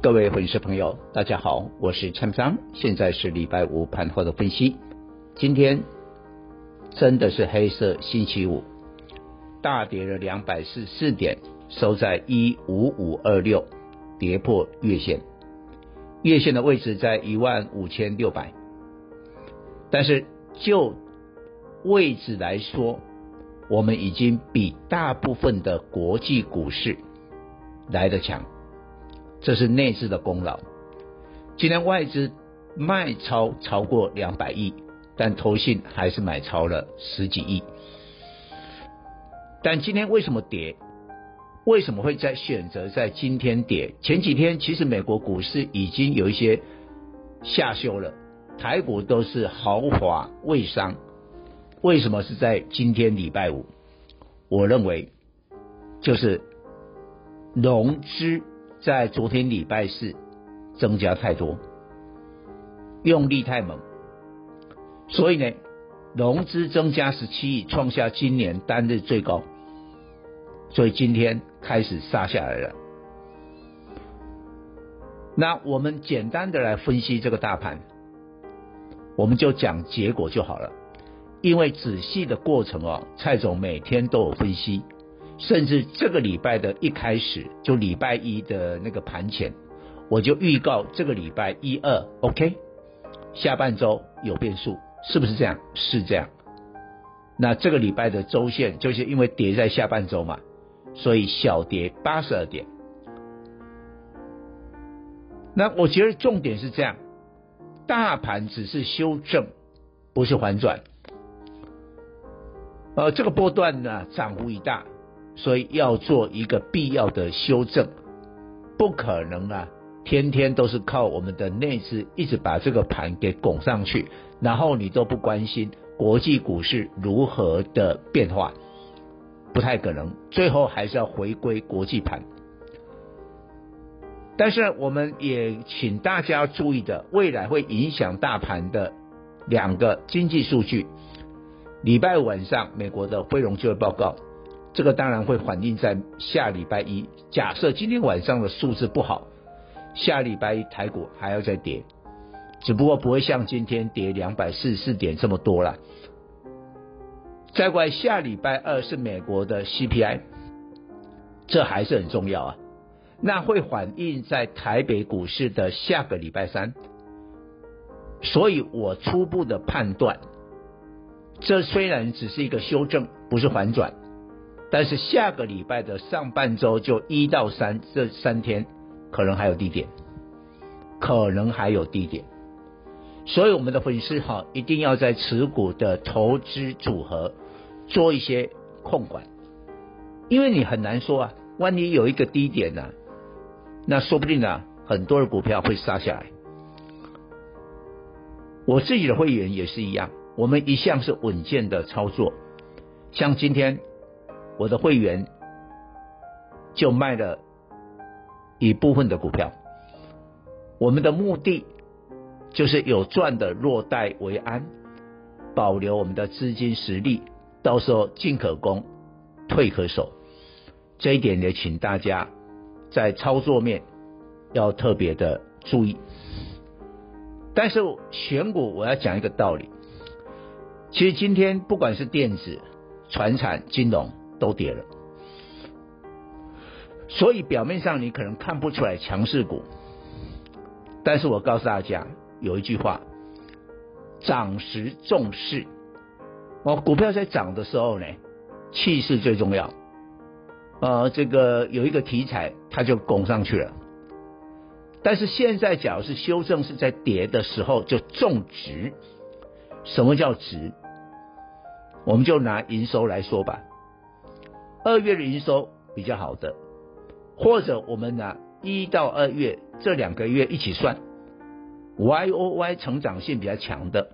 各位粉丝朋友，大家好，我是蔡明彰，现在是礼拜五盘后的分析。今天真的是黑色星期五，大跌了两百四四点，收在一五五二六，跌破月线，月线的位置在一万五千六百。但是就位置来说，我们已经比大部分的国际股市来得强。这是内资的功劳。今天外资卖超超过两百亿，但投信还是买超了十几亿。但今天为什么跌？为什么会在选择在今天跌？前几天其实美国股市已经有一些下修了，台股都是豪华未伤。为什么是在今天礼拜五？我认为就是融资。在昨天礼拜四增加太多，用力太猛，所以呢，融资增加十七亿，创下今年单日最高，所以今天开始杀下来了。那我们简单的来分析这个大盘，我们就讲结果就好了，因为仔细的过程哦，蔡总每天都有分析。甚至这个礼拜的一开始，就礼拜一的那个盘前，我就预告这个礼拜一二，OK，下半周有变数，是不是这样？是这样。那这个礼拜的周线就是因为跌在下半周嘛，所以小跌八十二点。那我觉得重点是这样，大盘只是修正，不是反转。呃，这个波段呢，涨幅已大。所以要做一个必要的修正，不可能啊，天天都是靠我们的内资一直把这个盘给拱上去，然后你都不关心国际股市如何的变化，不太可能，最后还是要回归国际盘。但是我们也请大家注意的，未来会影响大盘的两个经济数据，礼拜五晚上美国的非农就业报告。这个当然会反映在下礼拜一。假设今天晚上的数字不好，下礼拜一台股还要再跌，只不过不会像今天跌两百四十四点这么多了。再过来下礼拜二是美国的 CPI，这还是很重要啊。那会反映在台北股市的下个礼拜三。所以我初步的判断，这虽然只是一个修正，不是反转。但是下个礼拜的上半周就一到三这三天，可能还有低点，可能还有低点，所以我们的粉丝哈一定要在持股的投资组合做一些控管，因为你很难说啊，万一有一个低点呢、那说不定呢、啊、很多的股票会杀下来。我自己的会员也是一样，我们一向是稳健的操作，像今天。我的会员就卖了一部分的股票，我们的目的就是有赚的落袋为安，保留我们的资金实力，到时候进可攻，退可守。这一点也请大家在操作面要特别的注意。但是选股我要讲一个道理，其实今天不管是电子、传产、金融。都跌了，所以表面上你可能看不出来强势股，但是我告诉大家有一句话：涨时重势。哦，股票在涨的时候呢，气势最重要。呃，这个有一个题材，它就拱上去了。但是现在，假如是修正是在跌的时候，就重值。什么叫值？我们就拿营收来说吧。二月的营收比较好的，或者我们拿一到二月这两个月一起算，Y O Y 成长性比较强的。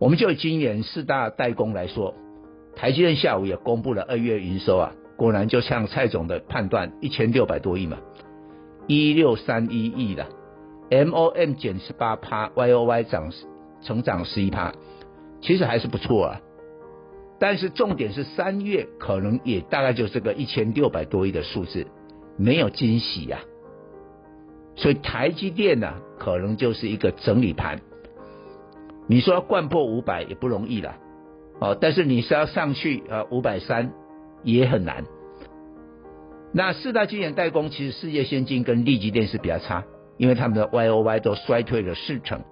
我们就今年四大代工来说，台积电下午也公布了二月营收啊，果然就像蔡总的判断，一千六百多亿嘛，一六三一亿的，M O M 减十八趴，Y O Y 涨成长十一趴，其实还是不错啊。但是重点是三月可能也大概就是个一千六百多亿的数字，没有惊喜呀、所以台积电呢、可能就是一个整理盘。你说要灌破五百也不容易了，哦，但是你是要上去啊五百三也很难。那四大晶圆代工其实世界先进跟力积电是比较差，因为他们的 Y O Y 都衰退了四成。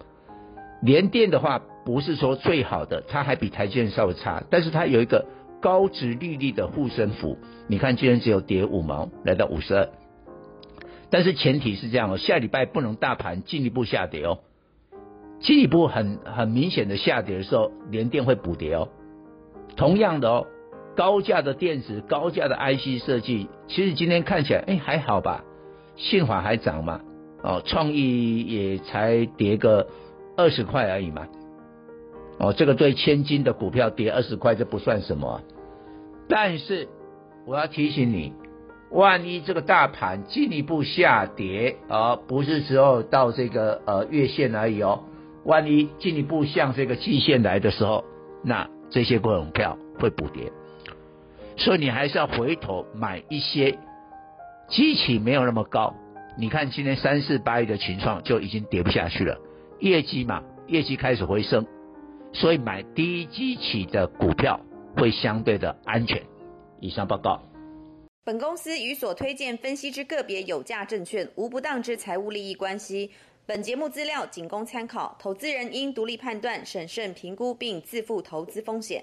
联电的话不是说最好的，它还比台积电稍微差，但是它有一个高值利率的护身符。你看今天只有跌五毛，来到五十二。但是前提是这样哦，下礼拜不能大盘进一步下跌哦。进一步很很明显的下跌的时候，联电会补跌哦。同样的哦，高价的电子、高价的 IC 设计，其实今天看起来哎还好吧，信华还涨嘛，哦，创意也才跌个二十块而已嘛，哦，这个对千金的股票跌二十块这不算什么。但是我要提醒你，万一这个大盘进一步下跌，而不是只有到这个呃月线而已哦。万一进一步向这个季线来的时候，那这些股票会补跌，所以你还是要回头买一些基期没有那么高。你看今天三四八亿的群创就已经跌不下去了，业绩嘛，业绩开始回升，所以买低基期的股票会相对的安全。以上报告。本公司与所推荐分析之个别有价证券无不当之财务利益关系。本节目资料仅供参考，投资人应独立判断、审慎评估并自负投资风险。